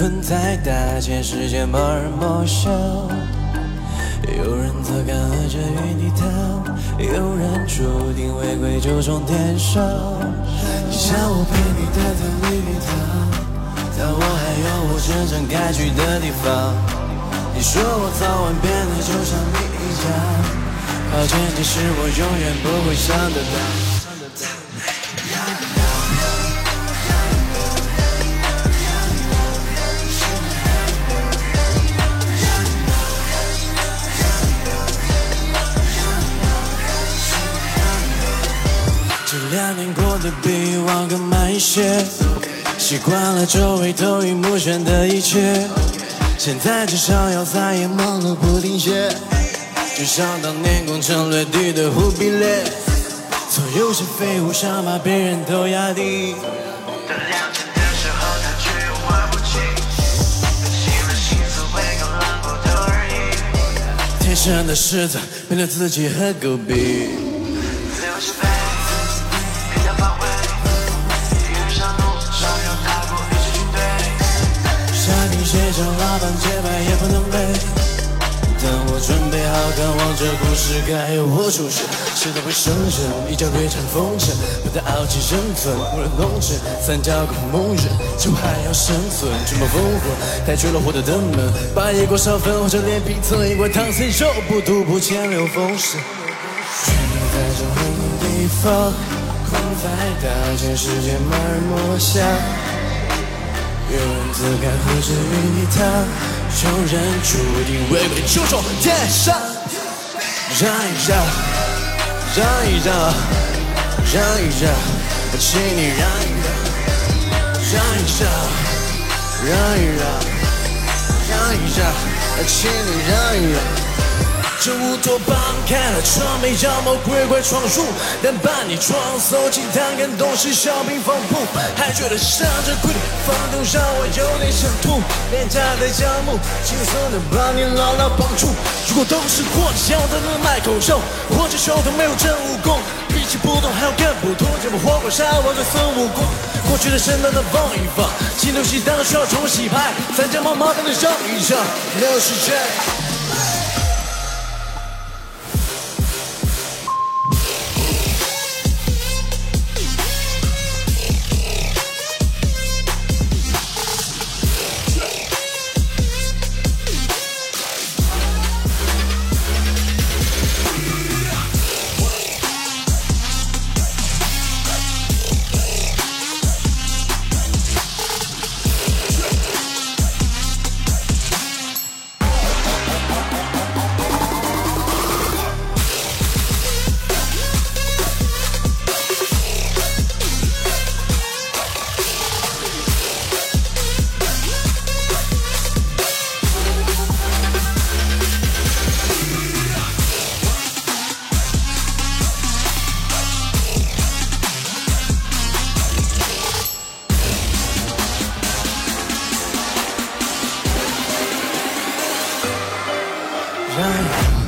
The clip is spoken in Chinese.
困在大千世界，茫然梦想。有人则干涸着原地踏，有人注定回归九重天上。你想我陪你待在绿地堂，但我还有我真正该去的地方。你说我早晚变得就像你一样，抱歉，其实我永远不会想得到。这两年过得比以往更慢一些，习惯了周围头晕目眩的一切，现在至少要再也忙碌不停歇，就像当年攻城略地的忽必烈，总有些废物想把别人都压低。当两千的时候，他却又玩不起，分析了心思会更冷酷的而已。天生的狮子变了自己和狗比，下定写上老板节拍也不能背。当我准备好看望这故事该我出现，谁都会生人，一朝锐战风尘，不得傲气生存，无人弄真，三角狗梦人，就还要生存，追梦烽火，带出了火的灯门，把野果烧粉，或者连皮层一锅糖丝肉不吐不千流风势，全在这红地方，困在大千世界茫然梦想。有人自甘和着原地踏，有人注定回归九重天上。让一让，让一让，让一让，请你让一让，让一让，让一让，让一让，请你让一让。这乌托邦开了窗，没妖魔鬼怪闯入，但把你装搜进探感东西小平房铺，还觉得上着规律房东让我有点想吐，廉价的项目轻松的把你牢牢绑住。如果都是过桥的人卖口肉，或者手头没有真武功，比起不懂还要更不同，怎么活过杀我这孙悟空？过去的神灯都放一放，新东西当然需要重洗牌，三脚猫毛灯的上一上，六十帧。让一让。